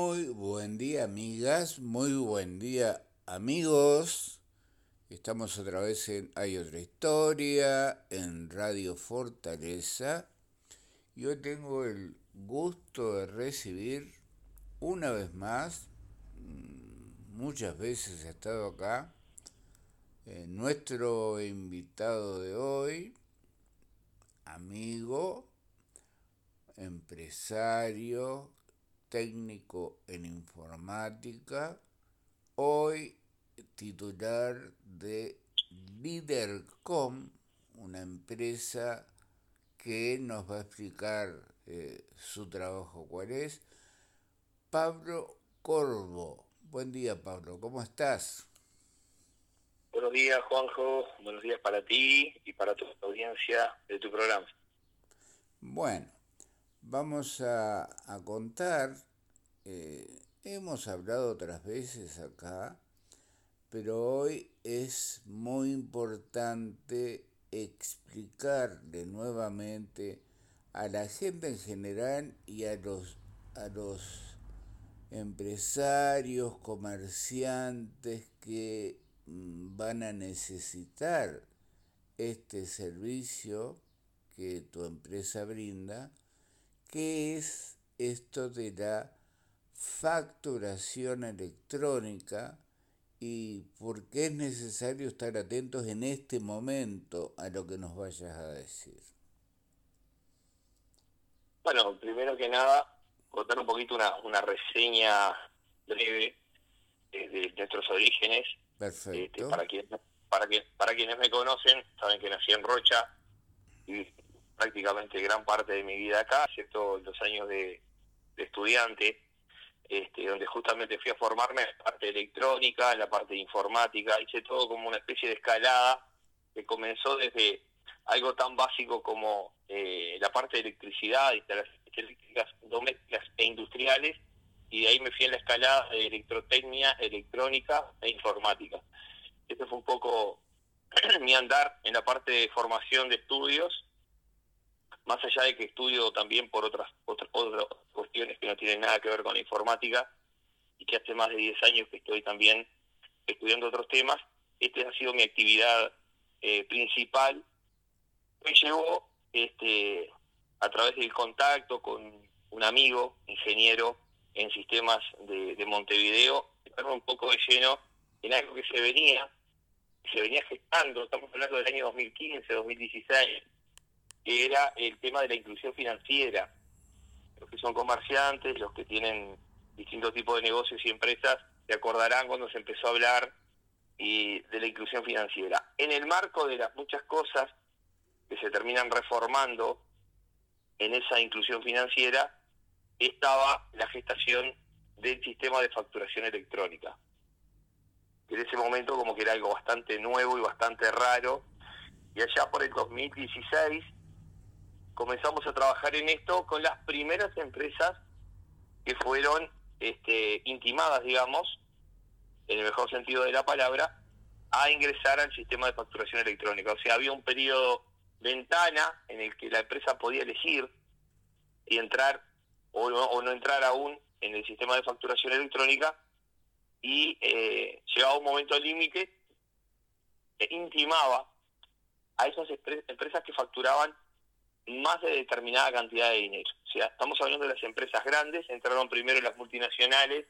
Muy buen día amigas, muy buen día amigos. Estamos otra vez en Hay otra historia, en Radio Fortaleza. Y hoy tengo el gusto de recibir una vez más, mm, muchas veces he estado acá, eh, nuestro invitado de hoy, amigo, empresario, técnico en informática, hoy titular de Lidercom, una empresa que nos va a explicar eh, su trabajo cuál es. Pablo Corvo. Buen día, Pablo. ¿Cómo estás? Buenos días, Juanjo. Buenos días para ti y para tu audiencia de tu programa. Bueno, vamos a, contar, eh, hemos hablado otras veces acá, pero hoy es muy importante explicarle nuevamente a la gente en general y a los, a los empresarios, comerciantes que mm, van a necesitar este servicio que tu empresa brinda, ¿qué es esto de la facturación electrónica y por qué es necesario estar atentos en este momento a lo que nos vayas a decir? Bueno, primero que nada, contar un poquito una, una reseña breve de, nuestros orígenes. Perfecto. Este, para, quien, para, que, para quienes me conocen, saben que nací en Rocha y prácticamente gran parte de mi vida acá, excepto los años de, estudiante, este, donde justamente fui a formarme en la parte electrónica, en la parte de informática, hice todo como una especie de escalada que comenzó desde algo tan básico como eh, la parte de electricidad, instalaciones eléctricas domésticas e industriales, y de ahí me fui en la escalada de electrotecnia, electrónica e informática. Este fue un poco mi andar en la parte de formación de estudios más allá de que estudio también por otras, otras, otras cuestiones que no tienen nada que ver con la informática y que hace más de 10 años que estoy también estudiando otros temas, esta ha sido mi actividad eh, principal. Me llevó este, a través del contacto con un amigo, ingeniero en sistemas de, de Montevideo, un poco de lleno en algo que se venía, se venía gestando, estamos hablando del año 2015, 2016, que era el tema de la inclusión financiera. Los que son comerciantes, los que tienen distintos tipos de negocios y empresas, se acordarán cuando se empezó a hablar y de la inclusión financiera. En el marco de las muchas cosas que se terminan reformando en esa inclusión financiera, estaba la gestación del sistema de facturación electrónica. En ese momento como que era algo bastante nuevo y bastante raro. Y allá por el 2016 comenzamos a trabajar en esto con las primeras empresas que fueron este, intimadas, digamos, en el mejor sentido de la palabra, a ingresar al sistema de facturación electrónica. O sea, había un periodo ventana en el que la empresa podía elegir y entrar o no, entrar aún en el sistema de facturación electrónica y eh, llegaba un momento límite e intimaba a esas empresas que facturaban más de determinada cantidad de dinero. O sea, estamos hablando de las empresas grandes, entraron primero las multinacionales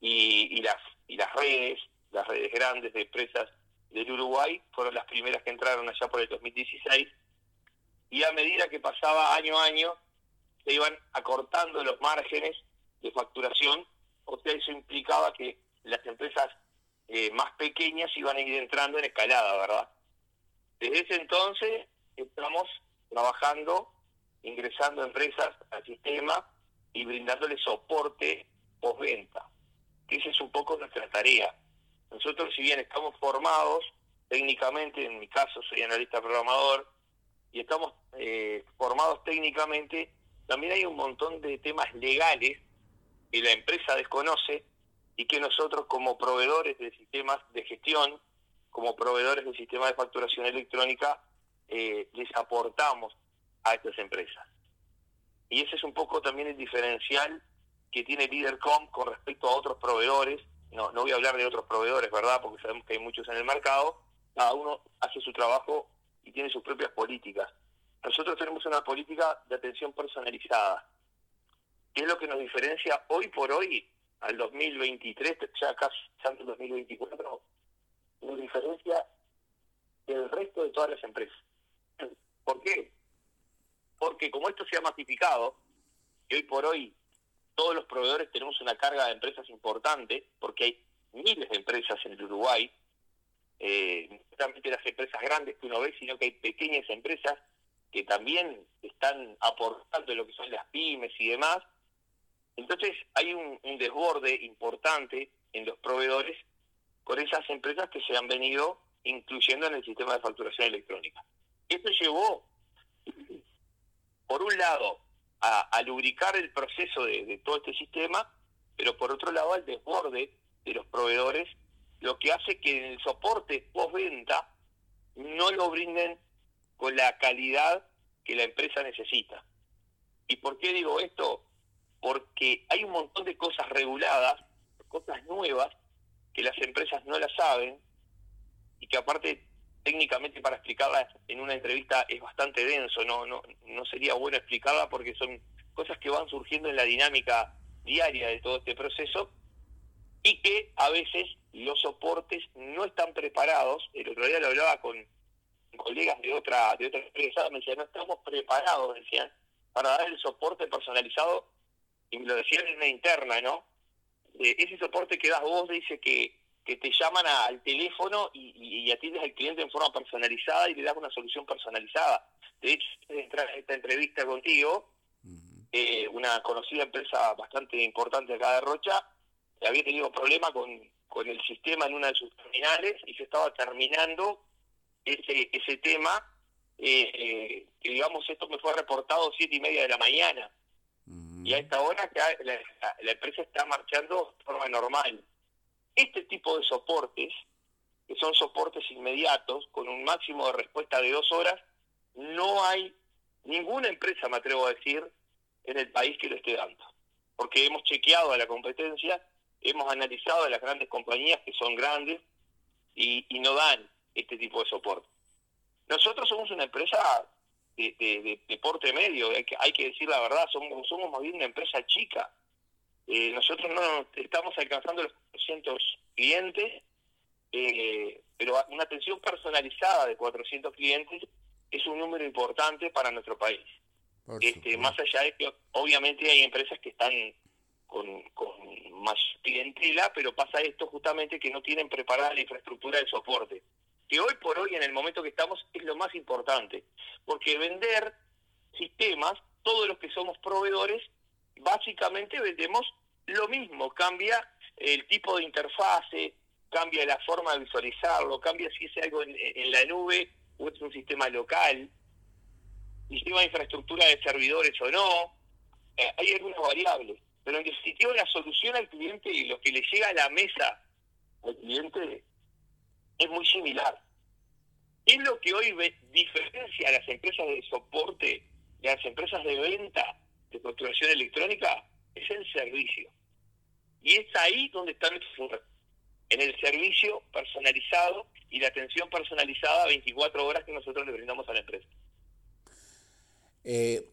y, las, y las redes, las redes grandes de empresas del Uruguay, fueron las primeras que entraron allá por el 2016, y a medida que pasaba año a año, se iban acortando los márgenes de facturación, o sea, eso implicaba que las empresas eh, más pequeñas iban a ir entrando en escalada, ¿verdad? Desde ese entonces estamos trabajando, ingresando empresas al sistema y brindándole soporte postventa. Esa es un poco nuestra tarea. Nosotros, si bien estamos formados técnicamente, en mi caso soy analista programador, y estamos eh, formados técnicamente, también hay un montón de temas legales que la empresa desconoce y que nosotros como proveedores de sistemas de gestión, como proveedores del sistema de facturación electrónica, eh, les aportamos a estas empresas. Y ese es un poco también el diferencial que tiene Leadercom con respecto a otros proveedores. No, no voy a hablar de otros proveedores, ¿verdad? Porque sabemos que hay muchos en el mercado. Cada uno hace su trabajo y tiene sus propias políticas. Nosotros tenemos una política de atención personalizada. ¿Qué es lo que nos diferencia hoy por hoy al 2023, ya casi el 2024? Nos diferencia del resto de todas las empresas. ¿Por qué? Porque como esto se ha masificado, y hoy por hoy todos los proveedores tenemos una carga de empresas importante, porque hay miles de empresas en el Uruguay, eh, no solamente las empresas grandes que uno ve, sino que hay pequeñas empresas que también están aportando lo que son las pymes y demás. Entonces hay un, desborde importante en los proveedores con esas empresas que se han venido incluyendo en el sistema de facturación electrónica. Esto llevó, por un lado, a, lubricar el proceso de, todo este sistema, pero por otro lado al desborde de los proveedores, lo que hace que el soporte postventa no lo brinden con la calidad que la empresa necesita. ¿Y por qué digo esto? Porque hay un montón de cosas reguladas, cosas nuevas, que las empresas no las saben y que aparte técnicamente para explicarlas en una entrevista es bastante denso, no, no, no sería bueno explicarla porque son cosas que van surgiendo en la dinámica diaria de todo este proceso y que a veces los soportes no están preparados. El otro día lo hablaba con colegas de otra de otra empresa, me decían, no estamos preparados, decían, para dar el soporte personalizado, y me lo decían en una interna, ¿no? ese soporte que das vos dice que, que te llaman al teléfono y, y, atiendes al cliente en forma personalizada y le das una solución personalizada. De hecho, entrar en esta entrevista contigo, eh, una conocida empresa bastante importante acá de Rocha, había tenido problemas con, con el sistema en una de sus terminales y se estaba terminando ese, ese tema, eh, eh, que digamos esto me fue reportado siete y media de la mañana. Y a esta hora la, la, empresa está marchando de forma normal. Este tipo de soportes, que son soportes inmediatos, con un máximo de respuesta de dos horas, no hay ninguna empresa, me atrevo a decir, en el país que lo esté dando. Porque hemos chequeado a la competencia, hemos analizado a las grandes compañías que son grandes y, no dan este tipo de soporte. Nosotros somos una empresa de, de, porte medio, hay que, hay que decir la verdad, somos, somos más bien una empresa chica. Eh, nosotros no estamos alcanzando los 400 clientes, eh, pero una atención personalizada de 400 clientes es un número importante para nuestro país. Este, más allá de que obviamente hay empresas que están con, con más clientela, pero pasa esto justamente que no tienen preparada la infraestructura de soporte que hoy por hoy, en el momento que estamos, es lo más importante. Porque vender sistemas, todos los que somos proveedores, básicamente vendemos lo mismo. Cambia el tipo de interfase, cambia la forma de visualizarlo, cambia si es algo en, la nube o es un sistema local, si lleva infraestructura de servidores o no. Eh, hay algunas variables. Pero en definitiva, la solución al cliente y lo que le llega a la mesa al cliente es muy similar. Es lo que hoy diferencia a las empresas de soporte a las empresas de venta de construcción electrónica, es el servicio. Y es ahí donde está nuestro futuro, en el servicio personalizado y la atención personalizada 24 horas que nosotros le brindamos a la empresa. Eh,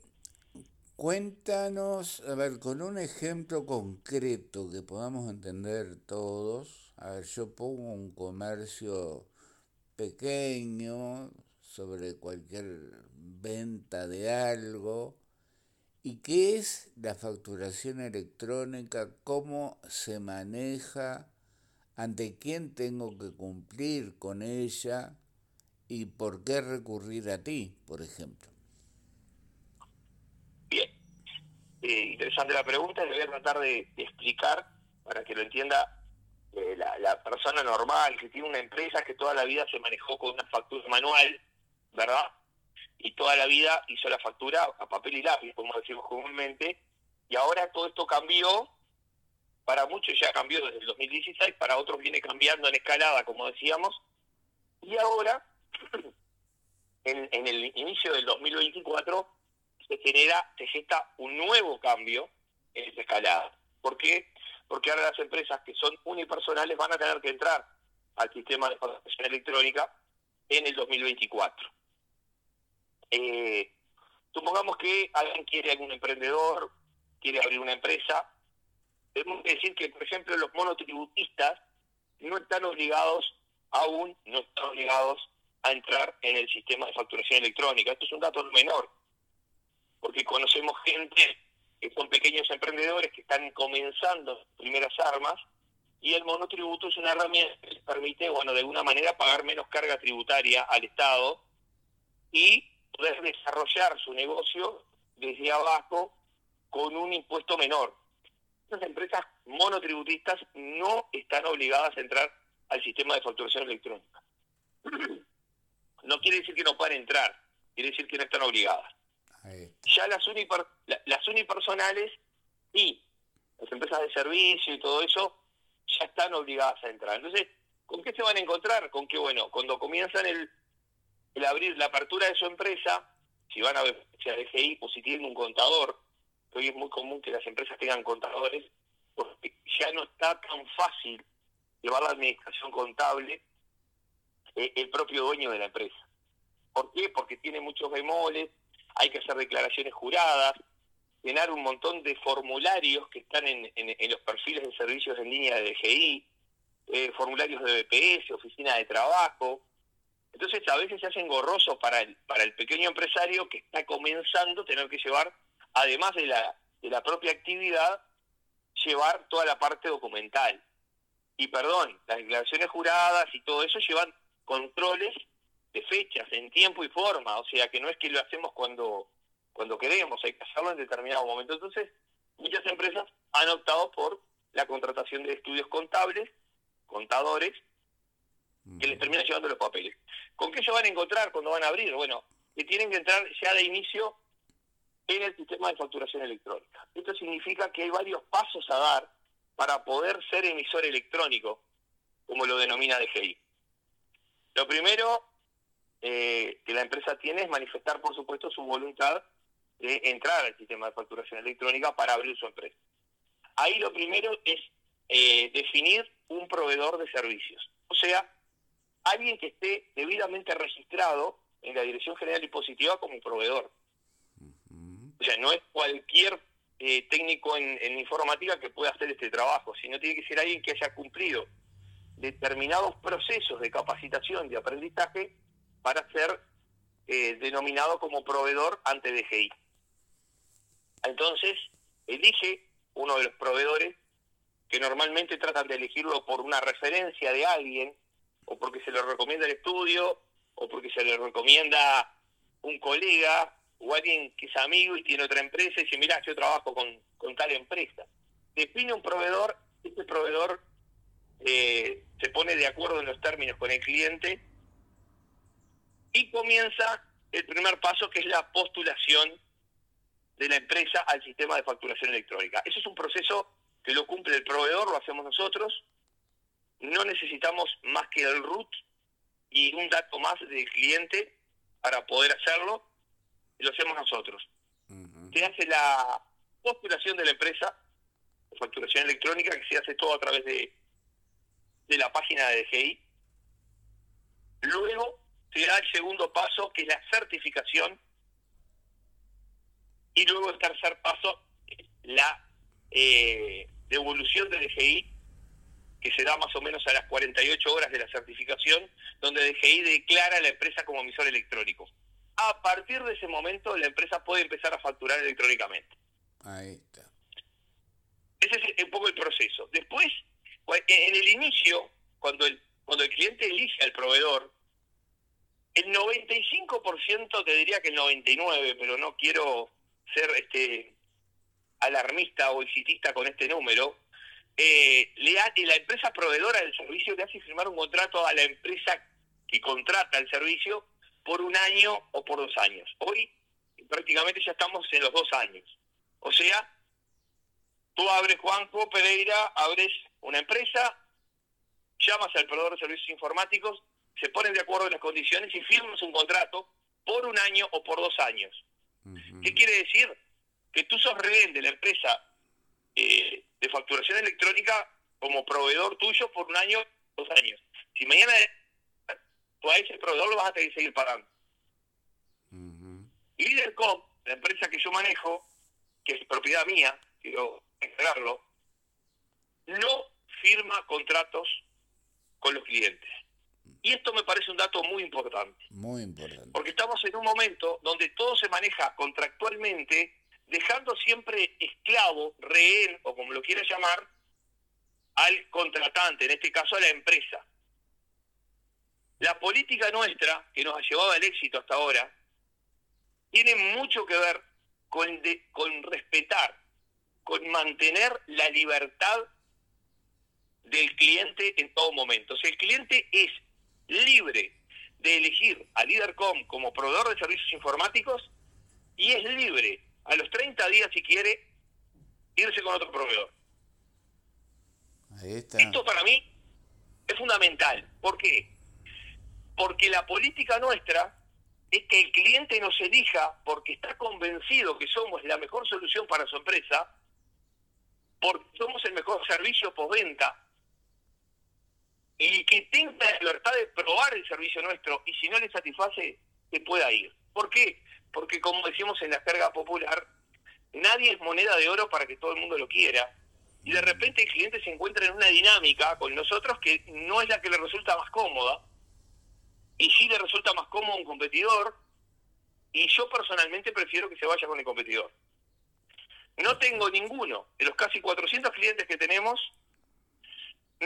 cuéntanos, a ver, con un ejemplo concreto que podamos entender todos, a ver, yo pongo un comercio pequeño sobre cualquier venta de algo. ¿Y qué es la facturación electrónica? ¿Cómo se maneja? ¿Ante quién tengo que cumplir con ella? ¿Y por qué recurrir a ti, por ejemplo? Bien. Eh, interesante la pregunta. Le voy a tratar de explicar para que lo entienda eh, la, persona normal que tiene una empresa que toda la vida se manejó con una factura manual, ¿verdad? Y toda la vida hizo la factura a papel y lápiz, como decimos comúnmente, y ahora todo esto cambió, para muchos ya cambió desde el 2016, para otros viene cambiando en escalada, como decíamos, y ahora, en, el inicio del 2024, se genera, se gesta un nuevo cambio en esa escalada. ¿Por qué? Porque ahora las empresas que son unipersonales van a tener que entrar al sistema de facturación electrónica en el 2024. Eh, supongamos que alguien quiere, algún emprendedor, quiere abrir una empresa. Tenemos que decir que, por ejemplo, los monotributistas no están obligados, aún no están obligados a entrar en el sistema de facturación electrónica. Esto es un dato menor, porque conocemos gente que son pequeños emprendedores que están comenzando primeras armas y el monotributo es una herramienta que les permite, bueno, de alguna manera pagar menos carga tributaria al Estado y poder desarrollar su negocio desde abajo con un impuesto menor. Estas empresas monotributistas no están obligadas a entrar al sistema de facturación electrónica. No quiere decir que no puedan entrar, quiere decir que no están obligadas. Ya las, las unipersonales y las empresas de servicio y todo eso ya están obligadas a entrar. Entonces, ¿con qué se van a encontrar? Con que, bueno, cuando comienzan el, el abrir la apertura de su empresa, si van a si a DGI o si tienen un contador, hoy es muy común que las empresas tengan contadores, porque ya no está tan fácil llevar la administración contable eh, el propio dueño de la empresa. ¿Por qué? Porque tiene muchos bemoles, hay que hacer declaraciones juradas, llenar un montón de formularios que están en, en, los perfiles de servicios en línea de DGI, eh, formularios de BPS, oficina de trabajo. Entonces a veces se hacen engorroso para el, para el pequeño empresario que está comenzando tener que llevar, además de la, de la propia actividad, llevar toda la parte documental. Y perdón, las declaraciones juradas y todo eso llevan controles de fechas, en tiempo y forma, o sea que no es que lo hacemos cuando, cuando queremos, hay que hacerlo en determinado momento. Entonces, muchas empresas han optado por la contratación de estudios contables, contadores, que les terminan llevando los papeles. ¿Con qué se van a encontrar cuando van a abrir? Bueno, que tienen que entrar ya de inicio en el sistema de facturación electrónica. Esto significa que hay varios pasos a dar para poder ser emisor electrónico, como lo denomina DGI. Lo primero eh, que la empresa tiene es manifestar, por supuesto, su voluntad de entrar al sistema de facturación electrónica para abrir su empresa. Ahí lo primero es eh, definir un proveedor de servicios, o sea, alguien que esté debidamente registrado en la Dirección General Impositiva como proveedor. O sea, no es cualquier eh, técnico en, en informática que pueda hacer este trabajo, sino tiene que ser alguien que haya cumplido determinados procesos de capacitación, de aprendizaje, para ser eh, denominado como proveedor ante DGI. Entonces, elige uno de los proveedores que normalmente tratan de elegirlo por una referencia de alguien, o porque se le recomienda el estudio, o porque se le recomienda un colega, o alguien que es amigo y tiene otra empresa y dice, mira, yo trabajo con, con tal empresa. Define un proveedor, este proveedor eh, se pone de acuerdo en los términos con el cliente y comienza el primer paso que es la postulación de la empresa al sistema de facturación electrónica. Eso es un proceso que lo cumple el proveedor, lo hacemos nosotros. No necesitamos más que el root y un dato más del cliente para poder hacerlo. Y lo hacemos nosotros. Se hace la postulación de la empresa de facturación electrónica, que se hace todo a través de de la página de DGI. Luego se da el segundo paso, que es la certificación. Y luego el tercer paso, la eh, devolución de DGI, que se da más o menos a las 48 horas de la certificación, donde DGI declara a la empresa como emisor electrónico. A partir de ese momento, la empresa puede empezar a facturar electrónicamente. Ahí está. Ese es un poco el proceso. Después en el inicio, cuando el, cuando el cliente elige al proveedor, el 95%, te diría que el 99%, pero no quiero ser este alarmista o exitista con este número, eh, le la empresa proveedora del servicio le hace firmar un contrato a la empresa que contrata el servicio por un año o por dos años. Hoy prácticamente ya estamos en los dos años. O sea, tú abres, Juanjo Pereira, abres una empresa, llamas al proveedor de servicios informáticos, se ponen de acuerdo en las condiciones y firmas un contrato por un año o por dos años. ¿Qué quiere decir? Que tú sos rehén de la empresa eh, de facturación electrónica como proveedor tuyo por un año, dos años. Si mañana tú a ese proveedor lo vas a tener que seguir pagando. Y Lidercom, la empresa que yo manejo, que es propiedad mía, quiero entregarlo, no firma contratos con los clientes. Y esto me parece un dato muy importante. Muy importante. Porque estamos en un momento donde todo se maneja contractualmente, dejando siempre esclavo, rehén o como lo quieras llamar, al contratante, en este caso a la empresa. La política nuestra, que nos ha llevado al éxito hasta ahora, tiene mucho que ver con, con respetar, con mantener la libertad del cliente en todo momento. Si el cliente es libre de elegir a Lidercom como proveedor de servicios informáticos y es libre a los 30 días si quiere irse con otro proveedor. Esto para mí es fundamental. ¿Por qué? Porque la política nuestra es que el cliente nos elija porque está convencido que somos la mejor solución para su empresa, porque somos el mejor servicio postventa, y que tenga la libertad de probar el servicio nuestro y si no le satisface, se pueda ir. ¿Por qué? Porque como decimos en la jerga popular, nadie es moneda de oro para que todo el mundo lo quiera. Y de repente el cliente se encuentra en una dinámica con nosotros que no es la que le resulta más cómoda, y sí le resulta más cómodo un competidor, y yo personalmente prefiero que se vaya con el competidor. No tengo ninguno de los casi 400 clientes que tenemos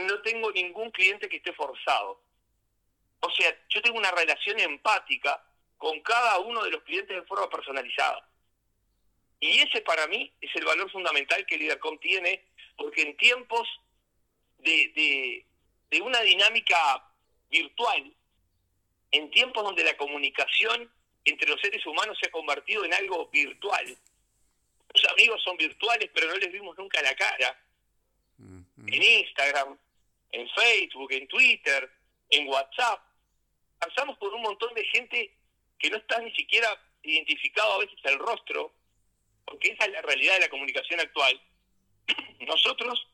no tengo ningún cliente que esté forzado. O sea, yo tengo una relación empática con cada uno de los clientes de forma personalizada. Y ese para mí es el valor fundamental que Lidercom tiene, porque en tiempos de, de una dinámica virtual, en tiempos donde la comunicación entre los seres humanos se ha convertido en algo virtual, los amigos son virtuales pero no les vimos nunca la cara, en Instagram, en Facebook, en Twitter, en WhatsApp. Pasamos por un montón de gente que no está ni siquiera identificado a veces el rostro, porque esa es la realidad de la comunicación actual. Nosotros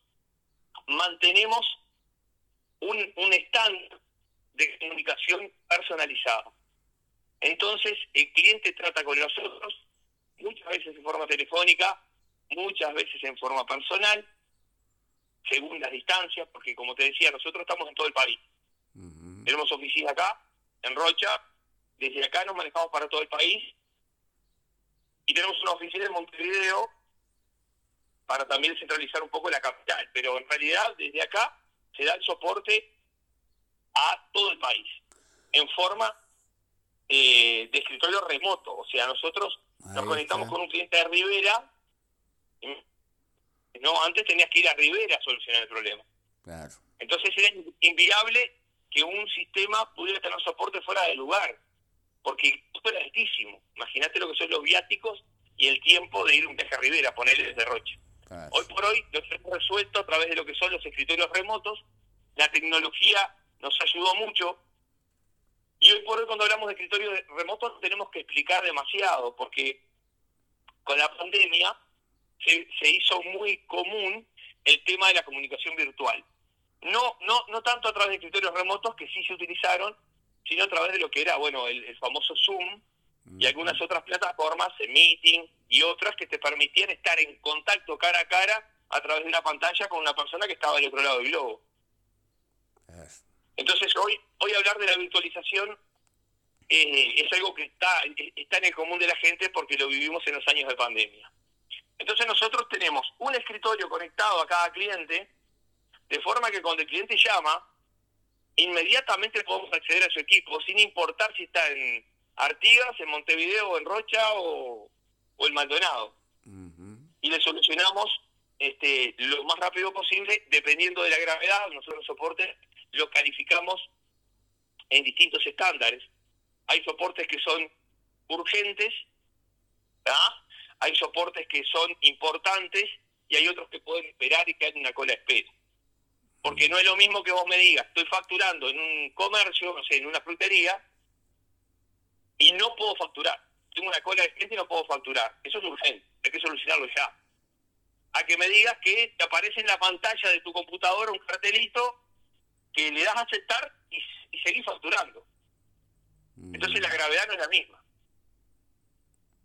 mantenemos un, un stand de comunicación personalizada. Entonces, el cliente trata con nosotros muchas veces en forma telefónica, muchas veces en forma personal, según las distancias, porque como te decía, nosotros estamos en todo el país. Tenemos oficina acá, en Rocha, desde acá nos manejamos para todo el país, y tenemos una oficina en Montevideo para también centralizar un poco la capital, pero en realidad desde acá se da el soporte a todo el país, en forma eh, de escritorio remoto, o sea, nosotros nos conectamos con un cliente de Rivera, no, antes tenías que ir a Rivera a solucionar el problema. Entonces era inviable que un sistema pudiera tener soporte fuera de lugar, porque esto era altísimo. Imagínate lo que son los viáticos y el tiempo de ir un viaje a Rivera, ponerle desde Roche. Hoy por hoy lo hemos resuelto a través de lo que son los escritorios remotos. La tecnología nos ayudó mucho. Y hoy por hoy cuando hablamos de escritorios remotos tenemos que explicar demasiado, porque con la pandemia se, hizo muy común el tema de la comunicación virtual. No, no, no tanto a través de escritorios remotos que sí se utilizaron, sino a través de lo que era, bueno, el, famoso Zoom y algunas otras plataformas, Meeting y otras que te permitían estar en contacto cara a cara a través de una pantalla con una persona que estaba del otro lado del globo. Entonces hoy, hoy hablar de la virtualización eh, es algo que está, está en el común de la gente porque lo vivimos en los años de pandemia. Entonces nosotros tenemos un escritorio conectado a cada cliente, de forma que cuando el cliente llama, inmediatamente podemos acceder a su equipo, sin importar si está en Artigas, en Montevideo, en Rocha o, o en Maldonado. Y le solucionamos este, lo más rápido posible, dependiendo de la gravedad, nosotros soportes lo calificamos en distintos estándares. Hay soportes que son urgentes, ¿ah? hay soportes que son importantes y hay otros que pueden esperar y que hay una cola de espera. Porque no es lo mismo que vos me digas, estoy facturando en un comercio, no sé, en una frutería, y no puedo facturar. Tengo una cola de gente y no puedo facturar. Eso es urgente, hay que solucionarlo ya. a que me digas que te aparece en la pantalla de tu computadora un cartelito que le das a aceptar y, y seguís facturando. Entonces la gravedad no es la misma.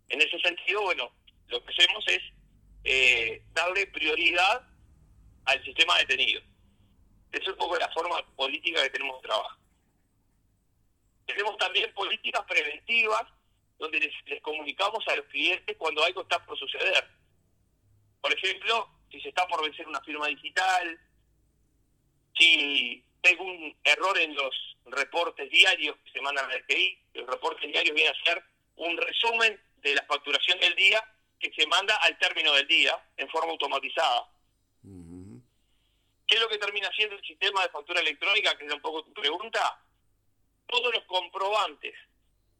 En ese sentido, bueno, lo que hacemos es eh, darle prioridad al sistema detenido. Esa es un poco la forma política que tenemos de trabajo. Tenemos también políticas preventivas donde les, comunicamos a los clientes cuando algo está por suceder. Por ejemplo, si se está por vencer una firma digital, si tengo un error en los reportes diarios que se mandan al FI, los reportes diarios vienen a ser un resumen de la facturación del día que se manda al término del día en forma automatizada. ¿Qué es lo que termina siendo el sistema de factura electrónica? Que es tu pregunta. Todos los comprobantes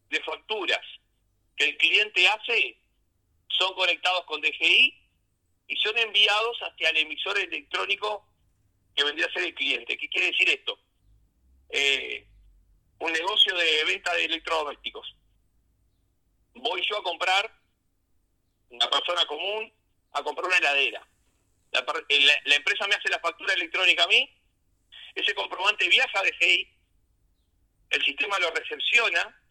de facturas que el cliente hace son conectados con DGI y son enviados hacia el emisor electrónico que vendría a ser el cliente. ¿Qué quiere decir esto? Eh, un negocio de venta de electrodomésticos. Voy yo a comprar, una persona común, a comprar una heladera. La, la, empresa me hace la factura electrónica a mí, ese comprobante viaja a DGI, el sistema lo recepciona,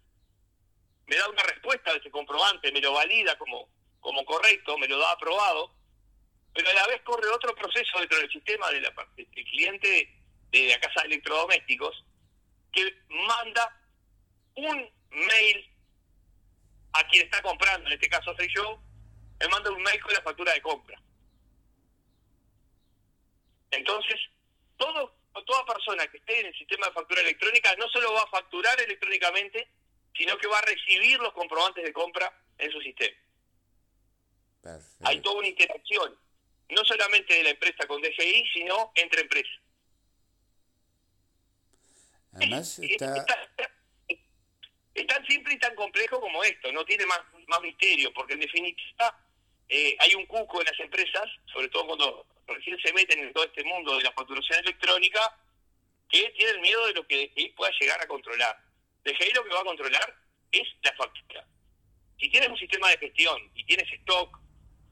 me da una respuesta de ese comprobante, me lo valida como, como correcto, me lo da aprobado, pero a la vez corre otro proceso dentro del sistema de la, del cliente de la casa de electrodomésticos que manda un mail a quien está comprando, en este caso soy yo, me manda un mail con la factura de compra. Entonces, todo, toda persona que esté en el sistema de factura electrónica no solo va a facturar electrónicamente, sino que va a recibir los comprobantes de compra en su sistema. Hay toda una interacción, no solamente de la empresa con DGI, sino entre empresas. Además está... Es, tan simple y tan complejo como esto, no tiene más, más misterio, porque en definitiva eh, hay un cuco en las empresas, sobre todo cuando recién se meten en todo este mundo de la facturación electrónica, que tienen miedo de lo que DGI pueda llegar a controlar. DGI lo que va a controlar es la factura. Si tienes un sistema de gestión y tienes stock,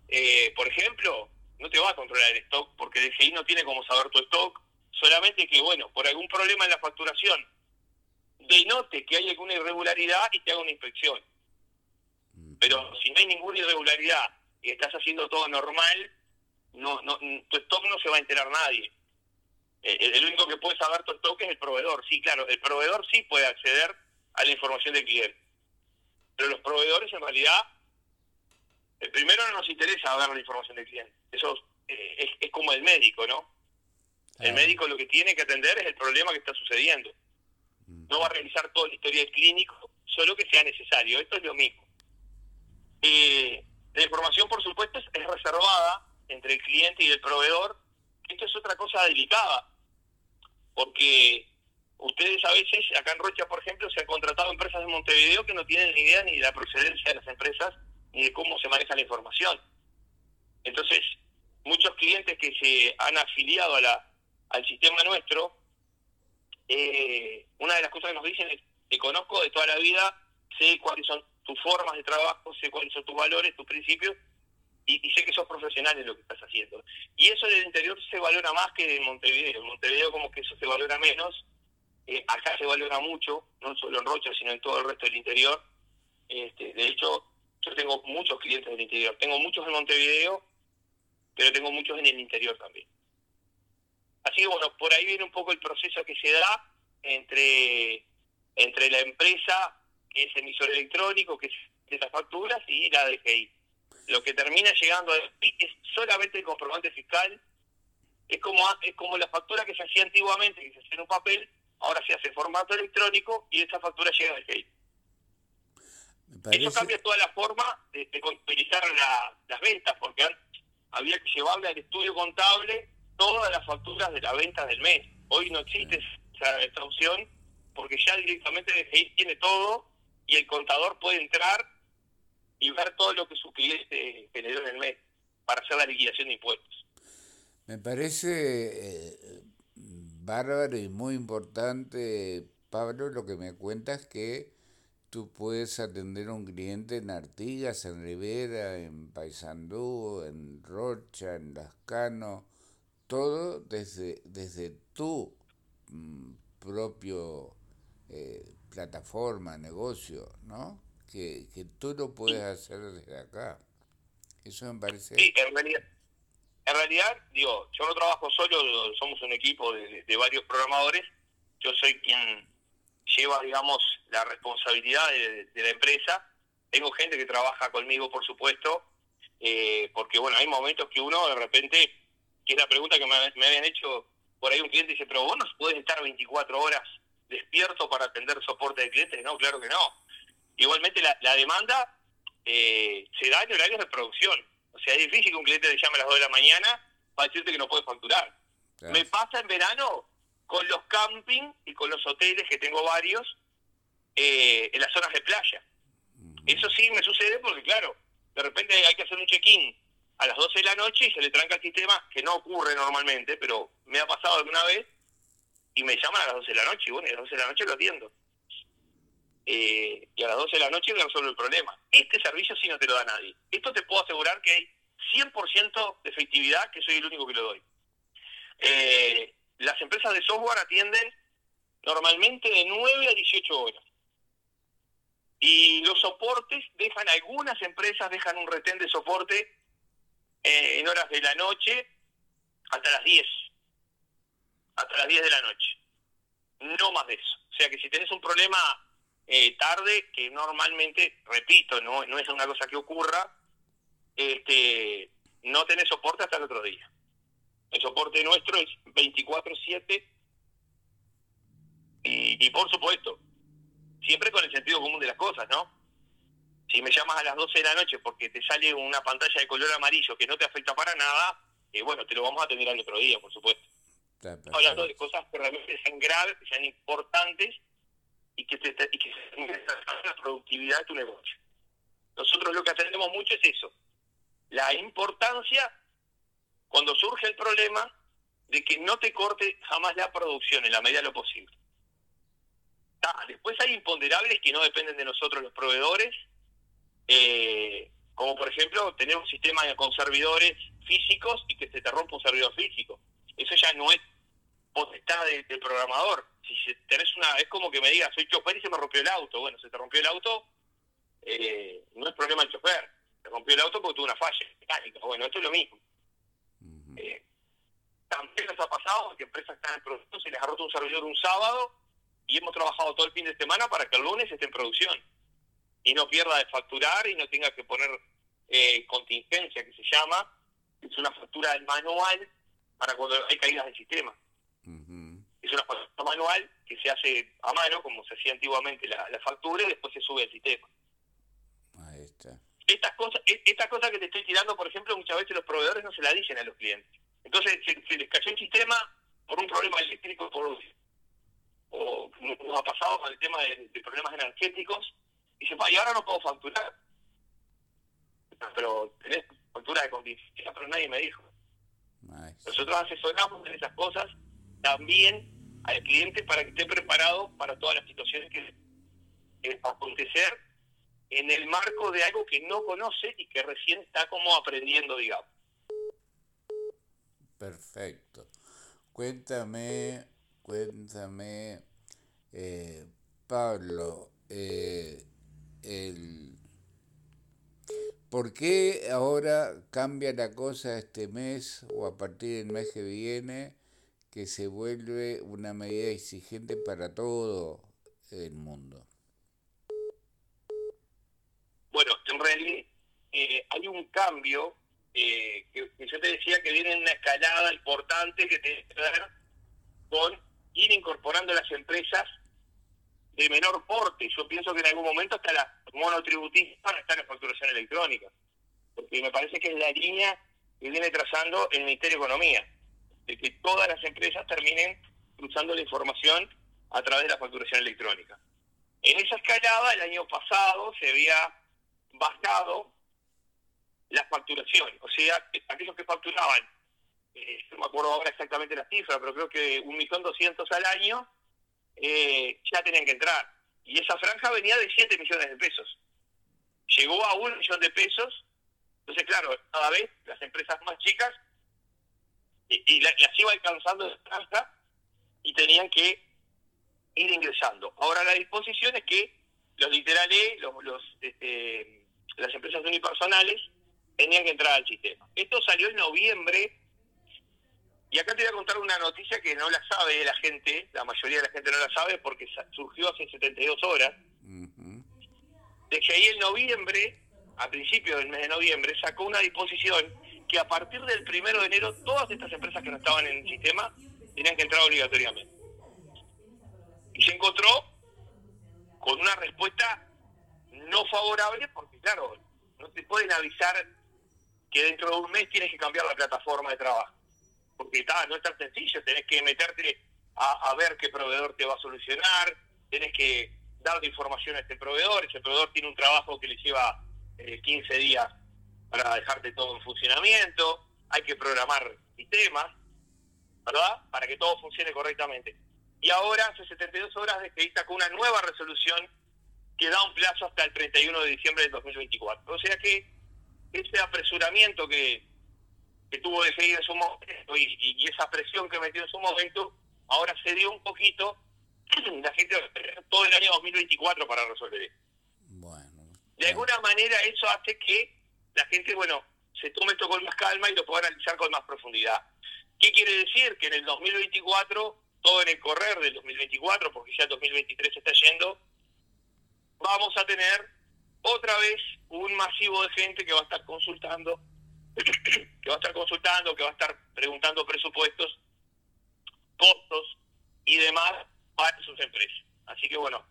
eh, por ejemplo, no te va a controlar el stock porque DGI no tiene cómo saber tu stock, solamente que, bueno, por algún problema en la facturación, denote que hay alguna irregularidad y te haga una inspección. Mm. Pero si no hay ninguna irregularidad y estás haciendo todo normal, no, no, tu stock no se va a enterar nadie. El, el, único que puede saber tu stock es el proveedor. Sí, claro, el proveedor sí puede acceder a la información del cliente. Pero los proveedores en realidad, el primero no nos interesa ver la información del cliente. Eso eh, es, es como el médico, ¿no? El médico lo que tiene que atender es el problema que está sucediendo. Mm. No va a realizar todo el historial clínico, solo que sea necesario. Esto es lo mismo. Eh, la información, por supuesto, es, reservada entre el cliente y el proveedor. Esto es otra cosa delicada, porque ustedes a veces, acá en Rocha, por ejemplo, se han contratado empresas de Montevideo que no tienen ni idea ni de la procedencia de las empresas ni de cómo se maneja la información. Entonces, muchos clientes que se han afiliado a la, al sistema nuestro, eh, una de las cosas que nos dicen es, te conozco de toda la vida, sé cuáles son tus formas de trabajo, sé cuáles son tus valores, tus principios, y, sé que sos profesional en lo que estás haciendo. Y eso en el interior se valora más que en Montevideo. En Montevideo como que eso se valora menos, eh, acá se valora mucho, no solo en Rocha, sino en todo el resto del interior. Este, de hecho, yo tengo muchos clientes del interior. Tengo muchos en Montevideo, pero tengo muchos en el interior también. Así que bueno, por ahí viene un poco el proceso que se da entre, entre la empresa, que es emisor electrónico, que es de las facturas, y la DGI. Lo que termina llegando a es solamente el comprobante fiscal. Es como, es como la factura que se hacía antiguamente, que se hacía en un papel, ahora se hace en formato electrónico y esa factura llega al GEI. Eso cambia toda la forma de, contabilizar las ventas, porque había que llevarle al estudio contable todas las facturas de la venta del mes. Hoy no existe esa, opción porque ya directamente el tiene todo y el contador puede entrar y ver todo lo que su cliente generó en el mes para hacer la liquidación de impuestos. Me parece eh, bárbaro y muy importante, Pablo, lo que me cuentas que tú puedes atender a un cliente en Artigas, en Rivera, en Paysandú, en Rocha, en Lascano, todo desde, desde tu mm, propio eh, plataforma, negocio, ¿no? Que, que tú lo puedes hacer desde acá. Eso me parece... Sí, en realidad, en realidad, digo, yo no trabajo solo, somos un equipo de, de varios programadores. Yo soy quien lleva, digamos, la responsabilidad de, la empresa. Tengo gente que trabaja conmigo, por supuesto, eh, porque, bueno, hay momentos que uno de repente, que es la pregunta que me, habían hecho por ahí un cliente, dice, pero vos no puedes estar 24 horas despierto para atender soporte de clientes. No, claro que no. Igualmente la, la demanda eh, se da en horarios de producción. O sea, es difícil que un cliente te llame a las 2 de la mañana para decirte que no puede facturar. Me pasa en verano con los camping y con los hoteles, que tengo varios, eh, en las zonas de playa. Eso sí me sucede porque, claro, de repente hay que hacer un check-in a las 12 de la noche y se le tranca el sistema, que no ocurre normalmente, pero me ha pasado alguna vez, y me llaman a las 12 de la noche, y bueno, a las 12 de la noche lo atiendo. Eh, y a las 12 de la noche resuelvo el problema. Este servicio sí no te lo da nadie. Esto te puedo asegurar que hay 100% de efectividad, que soy el único que lo doy. Eh, las empresas de software atienden normalmente de 9 a 18 horas. Y los soportes dejan, algunas empresas dejan un retén de soporte eh, en horas de la noche hasta las 10. Hasta las 10 de la noche. No más de eso. O sea que si tenés un problema eh, tarde, que normalmente, repito, no, no es una cosa que ocurra, este, no tenés soporte hasta el otro día. El soporte nuestro es 24/7 y, y por supuesto, siempre con el sentido común de las cosas, ¿no? Si me llamas a las 12 de la noche porque te sale una pantalla de color amarillo que no te afecta para nada, eh, bueno, te lo vamos a atender al otro día, por supuesto. Hablando de cosas que realmente sean graves, que sean importantes y que, te, y que la productividad de tu negocio. Nosotros lo que atendemos mucho es eso, la importancia cuando surge el problema de que no te corte jamás la producción en la medida de lo posible. después hay imponderables que no dependen de nosotros los proveedores, eh, como por ejemplo tener un sistema con servidores físicos y que se te rompa un servidor físico. Eso ya no es potestad del programador. Si tenés una, es como que me digas, soy chofer y se me rompió el auto. Bueno, se te rompió el auto, eh, no es problema del chofer. Se rompió el auto porque tuvo una falla mecánica. Bueno, esto es lo mismo. Eh, también nos ha pasado que empresas están en producción, se les ha roto un servidor un sábado y hemos trabajado todo el fin de semana para que el lunes esté en producción y no pierda de facturar y no tenga que poner eh, contingencia, que se llama, es una factura del manual para cuando hay caídas del sistema. Es una factura manual que se hace a mano, como se hacía antiguamente la, la factura, y después se sube al sistema. Ahí está estas cosas, e, estas cosas que te estoy tirando, por ejemplo, muchas veces los proveedores no se las dicen a los clientes. Entonces, se, les cayó el sistema por un problema eléctrico, por, o nos ha pasado con el tema de, problemas energéticos, y dice, y ahora no puedo facturar. Pero tenés factura de contingencia, pero nadie me dijo. Nosotros asesoramos en esas cosas también al cliente para que esté preparado para todas las situaciones que, que acontecer en el marco de algo que no conoce y que recién está como aprendiendo, digamos. Perfecto. Cuéntame, cuéntame, eh, Pablo, eh, el, ¿por qué ahora cambia la cosa este mes o a partir del mes que viene que se vuelve una medida exigente para todo el mundo? en realidad eh, hay un cambio eh, que, yo te decía que viene en una escalada importante que tiene que ver con ir incorporando las empresas de menor porte. Yo pienso que en algún momento hasta las monotributistas van a estar en facturación electrónica, porque me parece que es la línea que viene trazando el Ministerio de Economía, de que todas las empresas terminen cruzando la información a través de la facturación electrónica. En esa escalada, el año pasado se había bajado la facturación. O sea, aquellos que facturaban, eh, no me acuerdo ahora exactamente la cifra, pero creo que un millón doscientos al año, eh, ya tenían que entrar. y esa franja venía de 7 millones de pesos. Llegó a un millón de pesos, entonces claro, cada vez las empresas más chicas y, las iba alcanzando esa franja y tenían que ir ingresando. Ahora la disposición es que los literales, los, los este, las empresas unipersonales, tenían que entrar al sistema. Esto salió en noviembre y acá te voy a contar una noticia que no la sabe la gente, la mayoría de la gente no la sabe porque surgió hace 72 horas. De que ahí en noviembre, a principios del mes de noviembre, sacó una disposición que a partir del primero de enero todas estas empresas que no estaban en el sistema tenían que entrar obligatoriamente. Y se encontró con una respuesta no favorable porque, claro, no te pueden avisar que dentro de un mes tienes que cambiar la plataforma de trabajo. Porque está, no es tan sencillo, tenés que meterte a, ver qué proveedor te va a solucionar, tenés que darle información a este proveedor, ese proveedor tiene un trabajo que le lleva 15 eh, días para dejarte todo en funcionamiento, hay que programar sistemas, ¿verdad? Para que todo funcione correctamente. Y ahora, hace 72 horas, de que con una nueva resolución que da un plazo hasta el 31 de diciembre del 2024. O sea que ese apresuramiento que, que tuvo de seguir en su momento y, esa presión que metió en su momento, ahora se dio un poquito. La gente todo el año 2024 para resolver esto. Bueno, de alguna manera eso hace que la gente, bueno, se tome esto con más calma y lo pueda analizar con más profundidad. ¿Qué quiere decir? Que en el 2024, todo en el correr del 2024, porque ya el 2023 se está yendo, vamos a tener otra vez un masivo de gente que va a estar consultando, que va a estar consultando, que va a estar preguntando presupuestos, costos y demás para sus empresas. Así que bueno,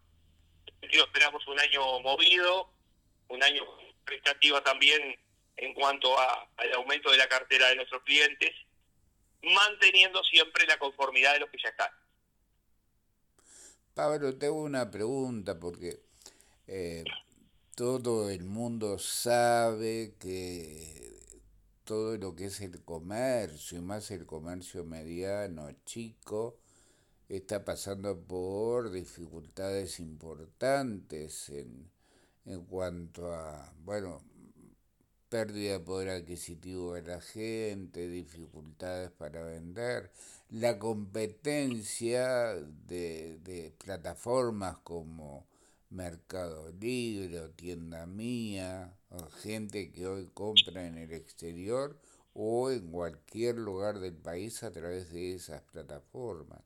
esperamos un año movido, un año prestativo también en cuanto a, al aumento de la cartera de nuestros clientes, manteniendo siempre la conformidad de los que ya están. Pablo, tengo una pregunta porque eh, todo el mundo sabe que todo lo que es el comercio, y más el comercio mediano, chico, está pasando por dificultades importantes en, en cuanto a, bueno, pérdida de poder adquisitivo de la gente, dificultades para vender, la competencia de, de plataformas como Mercado Libre o Tienda Mía, o gente que hoy compra en el exterior o en cualquier lugar del país a través de esas plataformas.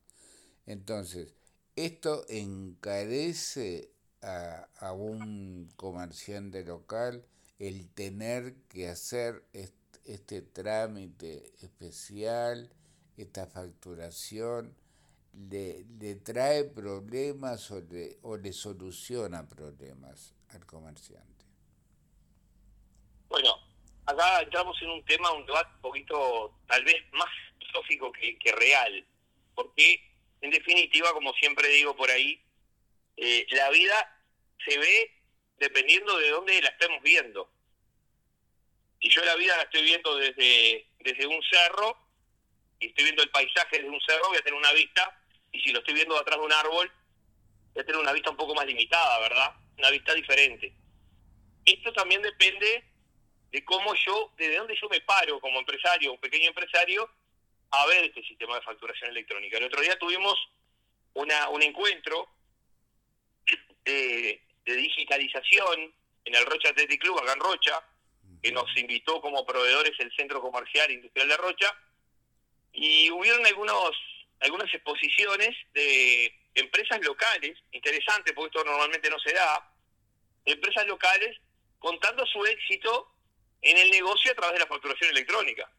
Entonces, esto encarece a, a un comerciante local el tener que hacer este, trámite especial, esta facturación, le, le trae problemas o le, o le soluciona problemas al comerciante? Bueno, acá entramos en un tema, un debate un poquito tal vez más filosófico que, que real, porque en definitiva, como siempre digo por ahí, eh, la vida se ve dependiendo de dónde la estemos viendo. Si yo la vida la estoy viendo desde, desde un cerro, y estoy viendo el paisaje desde un cerro, voy a tener una vista y si lo estoy viendo atrás de un árbol, voy a tener una vista un poco más limitada, ¿verdad? Una vista diferente. Esto también depende de cómo yo, desde dónde yo me paro como empresario, un pequeño empresario, a ver este sistema de facturación electrónica. El otro día tuvimos una, un encuentro de, digitalización en el Rocha Athletic Club, acá en Rocha, que nos invitó como proveedores el Centro Comercial Industrial de Rocha, y hubieron algunos algunas exposiciones de empresas locales, interesante porque esto normalmente no se da, empresas locales contando su éxito en el negocio a través de la facturación electrónica.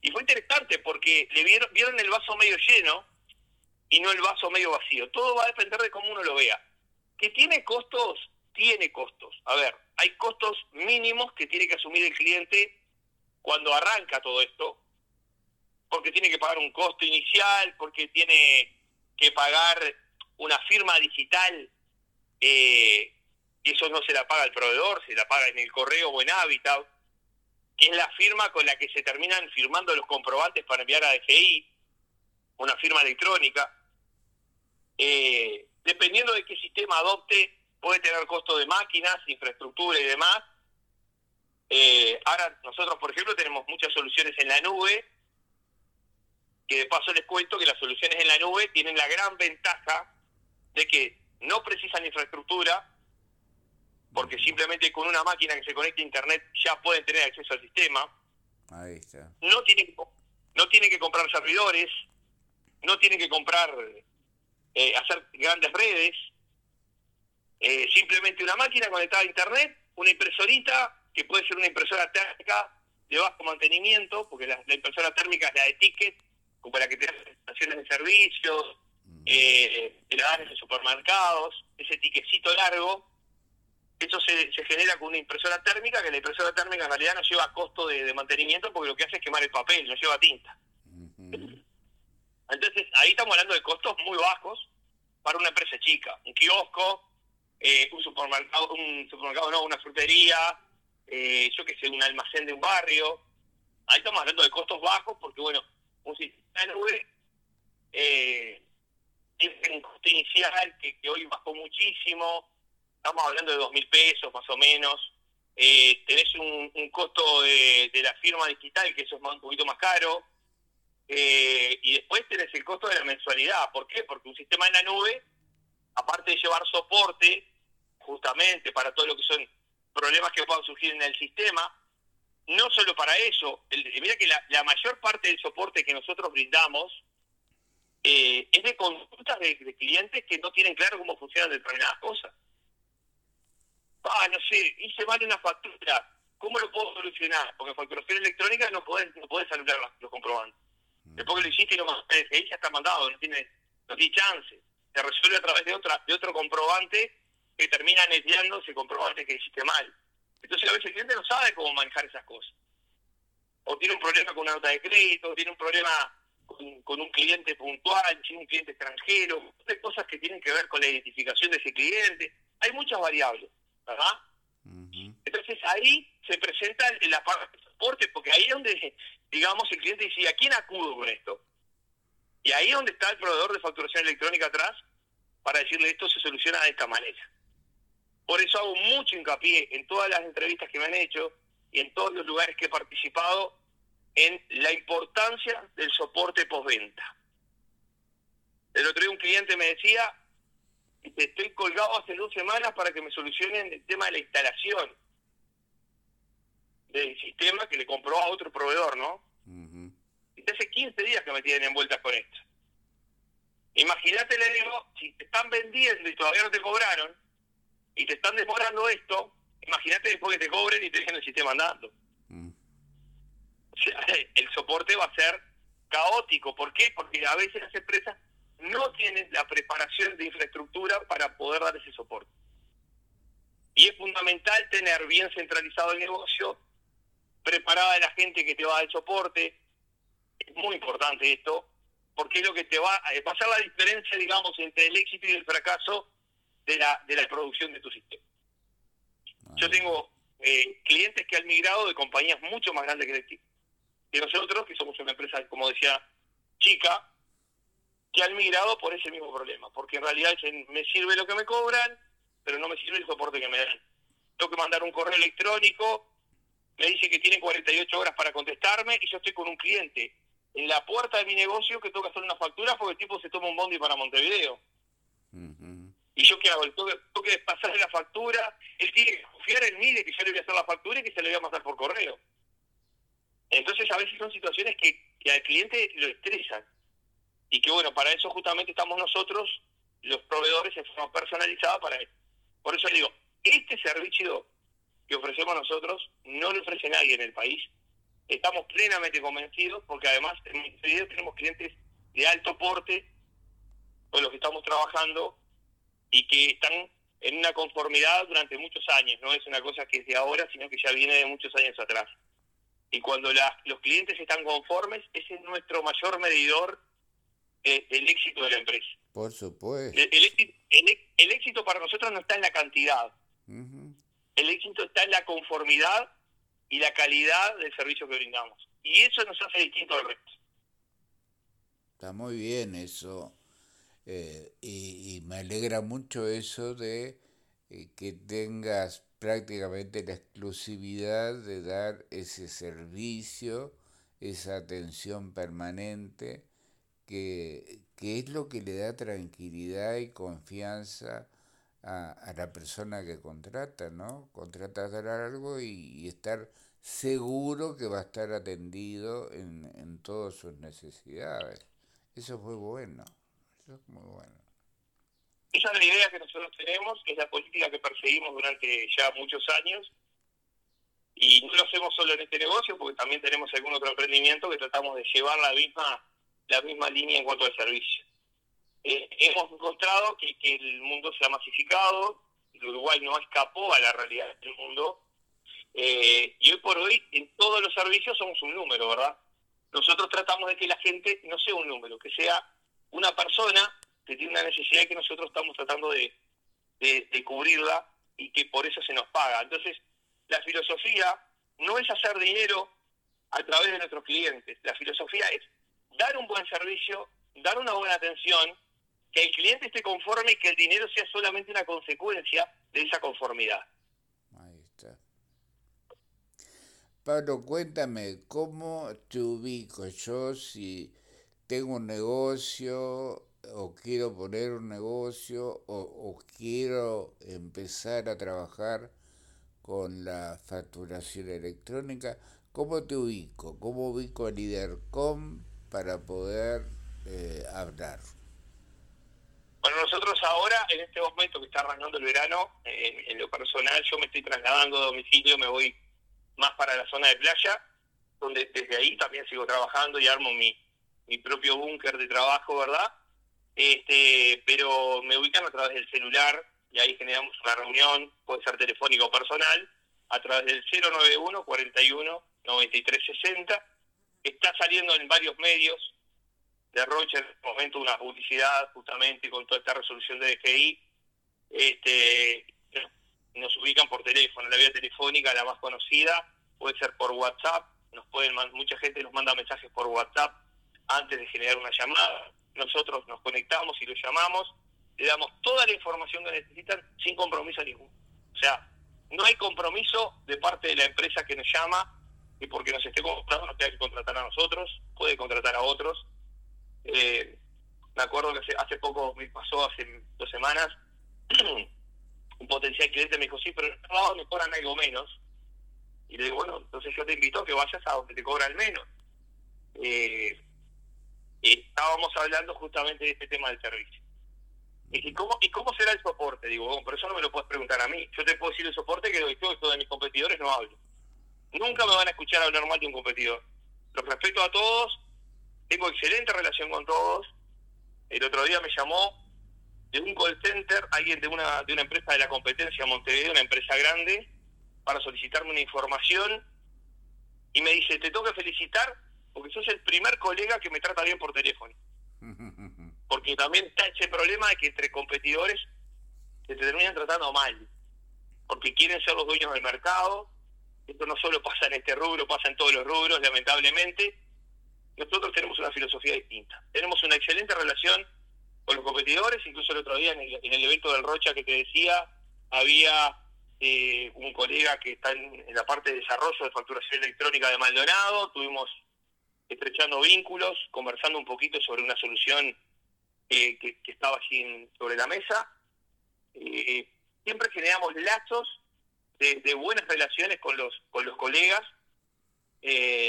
Y fue interesante porque le vieron, vieron el vaso medio lleno y no el vaso medio vacío. Todo va a depender de cómo uno lo vea. ¿Que tiene costos? Tiene costos. A ver, hay costos mínimos que tiene que asumir el cliente cuando arranca todo esto, porque tiene que pagar un costo inicial, porque tiene que pagar una firma digital, eh, eso no se la paga el proveedor, se la paga en el correo o en Habitat, que es la firma con la que se terminan firmando los comprobantes para enviar a DGI, una firma electrónica. Eh, dependiendo de qué sistema adopte, puede tener costo de máquinas, infraestructura y demás. Eh, ahora nosotros, por ejemplo, tenemos muchas soluciones en la nube, que de paso les cuento que las soluciones en la nube tienen la gran ventaja de que no precisan infraestructura, porque simplemente con una máquina que se conecte a Internet ya pueden tener acceso al sistema. Ahí está. No tienen, no tienen que comprar servidores, no tienen que comprar, eh, hacer grandes redes, eh, simplemente una máquina conectada a Internet, una impresorita, que puede ser una impresora térmica de bajo mantenimiento, porque la, impresora térmica es la de ticket, para que tengas estaciones de servicios, eh, la en supermercados, ese tiquecito largo, eso se, se, genera con una impresora térmica, que la impresora térmica en realidad no lleva costo de, mantenimiento porque lo que hace es quemar el papel, no lleva tinta. Entonces, ahí estamos hablando de costos muy bajos para una empresa chica, un kiosco, eh, un supermercado, un supermercado no, una frutería, eh, yo que sé, un almacén de un barrio. Ahí estamos hablando de costos bajos porque, bueno, un sistema de nube eh, tiene un costo inicial que, que hoy bajó muchísimo, estamos hablando de dos mil pesos más o menos. Eh, tenés un, un costo de, de, la firma digital, que eso es un poquito más caro. Eh, y después tenés el costo de la mensualidad. ¿Por qué? Porque un sistema en la nube, aparte de llevar soporte, justamente para todo lo que son problemas que puedan surgir en el sistema, no solo para eso, mira que la, mayor parte del soporte que nosotros brindamos eh, es de consultas de, clientes que no tienen claro cómo funcionan determinadas cosas ah, no sé, hice mal una factura, ¿cómo lo puedo solucionar? Porque facturación electrónica no puedes no podés anular los, comprobantes. Después que lo hiciste y lo mandaste, ahí ya está mandado, no tiene, no tiene chance. Se resuelve a través de otra de otro comprobante que termina neteando ese comprobante que hiciste mal. Entonces a veces el cliente no sabe cómo manejar esas cosas. O tiene un problema con una nota de crédito, o tiene un problema con, con, un cliente puntual, tiene un cliente extranjero, hay cosas que tienen que ver con la identificación de ese cliente. Hay muchas variables. ¿verdad? Entonces ahí se presenta la parte de soporte, porque ahí es donde, digamos, el cliente dice, ¿a quién acudo con esto? Y ahí es donde está el proveedor de facturación electrónica atrás para decirle esto se soluciona de esta manera. Por eso hago mucho hincapié en todas las entrevistas que me han hecho y en todos los lugares que he participado en la importancia del soporte postventa. El otro día un cliente me decía, estoy colgado hace dos semanas para que me solucionen el tema de la instalación del sistema que le compró a otro proveedor, ¿no? Y hace 15 días que me tienen envueltas con esto. Imagínate, le digo, si te están vendiendo y todavía no te cobraron, y te están demorando esto, imagínate después que te cobren y te dejen el sistema andando. Mm. O sea, el soporte va a ser caótico. ¿Por qué? Porque a veces las empresas no tienen la preparación de infraestructura para poder dar ese soporte. Y es fundamental tener bien centralizado el negocio, preparada la gente que te va a dar soporte. Es muy importante esto, porque es lo que te va a pasar la diferencia, digamos, entre el éxito y el fracaso de la, de la producción de tu sistema. Yo tengo eh, clientes que han migrado de compañías mucho más grandes que, que nosotros, que somos una empresa, como decía, chica, que han migrado por ese mismo problema, porque en realidad me sirve lo que me cobran, pero no me sirve el soporte que me dan. Tengo que mandar un correo electrónico, me dice que tiene 48 horas para contestarme y yo estoy con un cliente en la puerta de mi negocio que que hacer una factura porque el tipo se toma un bondi para Montevideo. ¿Y yo qué hago? Tengo que, tengo que pasarle la factura, él tiene que confiar en mí de que yo le voy a hacer la factura y que se le voy a mandar por correo. Entonces a veces son situaciones que, que al cliente lo estresan y que bueno, para eso justamente estamos nosotros, los proveedores en forma personalizada para eso. Por eso digo, este servicio que ofrecemos nosotros no lo ofrece nadie en el país. Estamos plenamente convencidos porque además en tenemos clientes de alto porte con los que estamos trabajando y que están en una conformidad durante muchos años. No es una cosa que es de ahora, sino que ya viene de muchos años atrás. Y cuando los clientes están conformes, ese es nuestro mayor medidor el éxito de la empresa. Por supuesto. El, éxito para nosotros no está en la cantidad. El éxito está en la conformidad y la calidad del servicio que brindamos. Y eso nos hace distinto al resto. Está muy bien eso. Eh, y, me alegra mucho eso de eh, que tengas prácticamente la exclusividad de dar ese servicio, esa atención permanente, que, es lo que le da tranquilidad y confianza a, la persona que contrata, ¿no? Contratas algo y, estar seguro que va a estar atendido en, en todas sus necesidades. Eso fue bueno, eso es muy bueno. Esa es la idea que nosotros tenemos, es la política que perseguimos durante ya muchos años. Y no lo hacemos solo en este negocio, porque también tenemos algún otro emprendimiento que tratamos de llevar la misma, la misma línea en cuanto al servicio. Eh, hemos encontrado que, el mundo se ha masificado, el Uruguay no escapó a la realidad del mundo, eh, y hoy por hoy en todos los servicios somos un número, ¿verdad? Nosotros tratamos de que la gente no sea un número, que sea una persona que tiene una necesidad que nosotros estamos tratando de, cubrirla y que por eso se nos paga. Entonces, la filosofía no es hacer dinero a través de nuestros clientes. La filosofía es dar un buen servicio, dar una buena atención, que el cliente esté conforme y que el dinero sea solamente una consecuencia de esa conformidad. Ahí está. Pablo, cuéntame, ¿cómo te ubico yo si tengo un negocio o quiero poner un negocio o, quiero empezar a trabajar con la facturación electrónica, ¿cómo te ubico? ¿Cómo ubico a Lidercom para poder eh, hablar? Nosotros ahora, en este momento que está arrancando el verano, en, lo personal yo me estoy trasladando de domicilio, me voy más para la zona de playa, donde desde ahí también sigo trabajando y armo mi, mi propio búnker de trabajo, ¿verdad? este, pero me ubican a través del celular y ahí generamos una reunión, puede ser telefónico o personal, a través del 091 41 93 60. Está saliendo en varios medios de Rocha en este momento una publicidad justamente con toda esta resolución de DGI. Este, nos ubican por teléfono, la vía telefónica, la más conocida, puede ser por WhatsApp, nos pueden mucha gente nos manda mensajes por WhatsApp antes de generar una llamada nosotros nos conectamos y lo llamamos, le damos toda la información que necesitan sin compromiso ninguno. O sea, no hay compromiso de parte de la empresa que nos llama y porque nos esté contratando nos tenga que contratar a nosotros, puede contratar a otros. Eh, me acuerdo que hace, poco me pasó, hace dos semanas, un potencial cliente me dijo, sí, pero lado me cobran algo menos. Y le digo, bueno, entonces yo te invito a que vayas a donde te cobran menos. Eh, estábamos hablando justamente de este tema del servicio. ¿Y cómo, ¿Y cómo será el soporte? Digo, bueno, por eso no me lo puedes preguntar a mí. Yo te puedo decir el soporte que yo de mis competidores no hablo. Nunca me van a escuchar hablar mal de un competidor. Los respeto a todos, tengo excelente relación con todos. El otro día me llamó de un call center, alguien de una, de una empresa de la competencia Montevideo, una empresa grande, para solicitarme una información y me dice, te tengo que felicitar porque sos el primer colega que me trata bien por teléfono. Porque también está ese problema de que entre competidores se te terminan tratando mal, porque quieren ser los dueños del mercado. Esto no solo pasa en este rubro, pasa en todos los rubros, lamentablemente. Nosotros tenemos una filosofía distinta. Tenemos una excelente relación con los competidores, incluso el otro día en el, evento del Rocha que te decía, había eh, un colega que está en, en, la parte de desarrollo de facturación electrónica de Maldonado, tuvimos estrechando vínculos, conversando un poquito sobre una solución eh, que, estaba allí sobre la mesa. Eh, siempre generamos lazos de, buenas relaciones con los, con los colegas.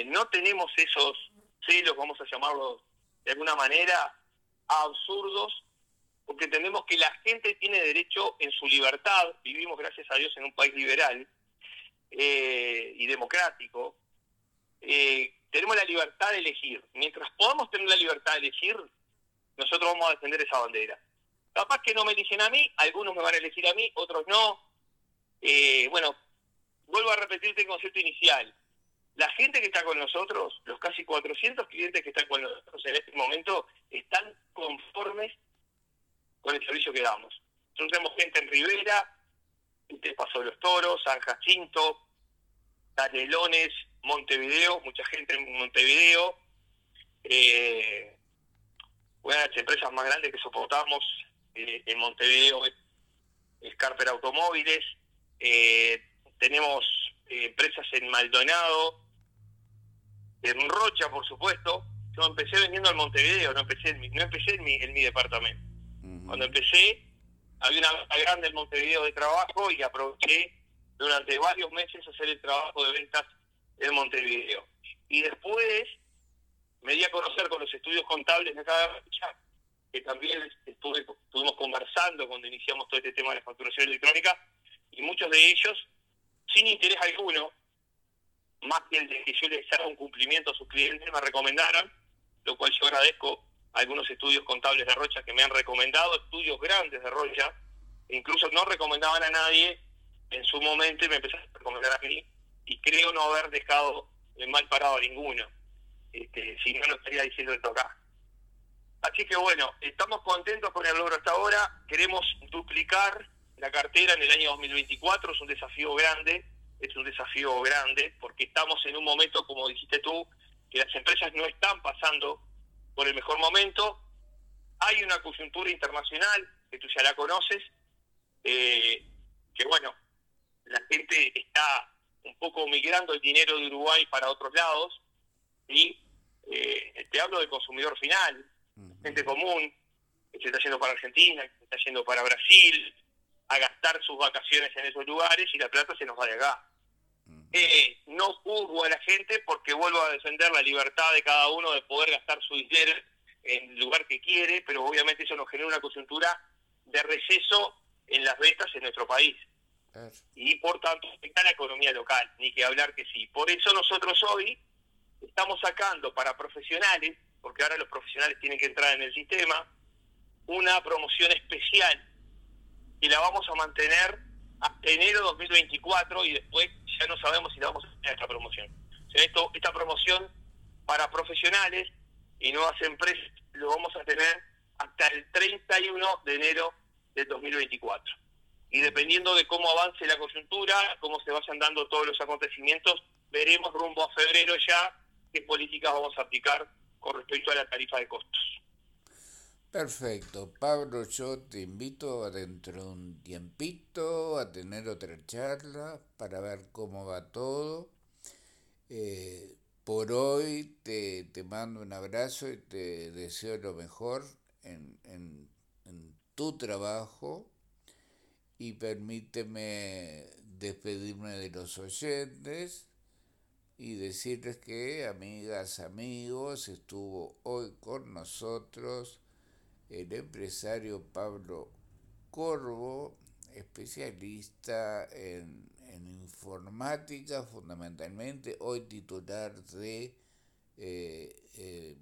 No tenemos esos celos, vamos a llamarlos de alguna manera, absurdos, porque entendemos que la gente tiene derecho en su libertad. Vivimos, gracias a Dios, en un país liberal y democrático. Eh, tenemos la libertad de elegir. Mientras podamos tener la libertad de elegir, nosotros vamos a defender esa bandera. Capaz que no me eligen a mí, algunos me van a elegir a mí, otros no. Eh, bueno, vuelvo a repetirte el concepto inicial. La gente que está con nosotros, los casi 400 clientes que están con nosotros en este momento, están conformes con el servicio que damos. Nosotros tenemos gente en Rivera, te Paso de los Toros, San Jacinto, Canelones, Montevideo, mucha gente en Montevideo. Eh, una de las empresas más grandes que soportamos eh, en Montevideo es, Carper Automóviles. Eh, tenemos eh, empresas en Maldonado, en Rocha, por supuesto. Yo empecé vendiendo en Montevideo, no empecé en mi, no empecé en mi, en mi departamento. Cuando empecé, había una grande en Montevideo de trabajo y aproveché durante varios meses hacer el trabajo de ventas en Montevideo. Y después me di a conocer con los estudios contables de cada fecha, que también estuve, estuvimos conversando cuando iniciamos todo este tema de la facturación electrónica, y muchos de ellos, sin interés alguno, más que el de que yo les haga un cumplimiento a sus clientes, me recomendaron, lo cual yo agradezco a algunos estudios contables de Rocha que me han recomendado, estudios grandes de Rocha, incluso no recomendaban a nadie en su momento me empezaron a recomendar a mí, y creo no haber dejado mal parado a ninguno. Este, si no, no estaría diciendo esto acá. Así que bueno, estamos contentos con el logro hasta ahora, queremos duplicar la cartera en el año 2024, es un desafío grande, es un desafío grande, porque estamos en un momento, como dijiste tú, que las empresas no están pasando por el mejor momento, hay una coyuntura internacional, que tú ya la conoces, eh, que bueno, la gente está un poco migrando el dinero de Uruguay para otros lados, y eh, te hablo del consumidor final, gente común, que se está yendo para Argentina, que se está yendo para Brasil, a gastar sus vacaciones en esos lugares y la plata se nos va de acá. Eh, no juzgo a la gente porque vuelvo a defender la libertad de cada uno de poder gastar su dinero en el lugar que quiere, pero obviamente eso nos genera una coyuntura de receso en las ventas en nuestro país. Y por tanto afecta la economía local, ni que hablar que sí. Por eso nosotros hoy estamos sacando para profesionales, porque ahora los profesionales tienen que entrar en el sistema, una promoción especial y la vamos a mantener hasta enero 2024 y después ya no sabemos si la vamos a tener esta promoción. Esta promoción para profesionales y nuevas empresas lo vamos a tener hasta el 31 de enero del 2024. Y dependiendo de cómo avance la coyuntura, cómo se vayan dando todos los acontecimientos, veremos rumbo a febrero ya qué políticas vamos a aplicar con respecto a la tarifa de costos. Perfecto. Pablo, yo te invito dentro de un tiempito a tener otra charla para ver cómo va todo. Eh, por hoy te, te, mando un abrazo y te deseo lo mejor en, en, en tu trabajo y permíteme despedirme de los oyentes y decirles que, amigas, amigos, estuvo hoy con nosotros el empresario Pablo Corvo, especialista en, informática fundamentalmente, hoy titular de eh, eh,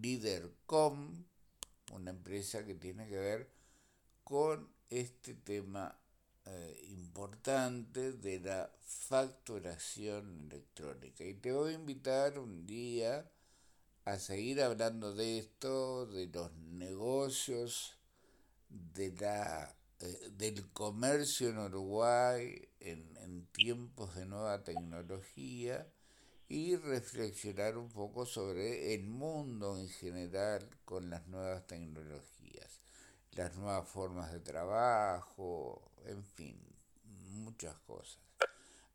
Leadercom, una empresa que tiene que ver con este tema eh, importante de la facturación electrónica. Y te voy a invitar un día a seguir hablando de esto, de los negocios, de la, eh, del comercio en Uruguay en, en tiempos de nueva tecnología y reflexionar un poco sobre el mundo en general con las nuevas tecnologías, las nuevas formas de trabajo, en fin, muchas cosas.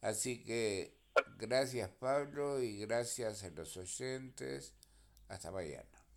Así que gracias Pablo y gracias a los oyentes hasta mañana.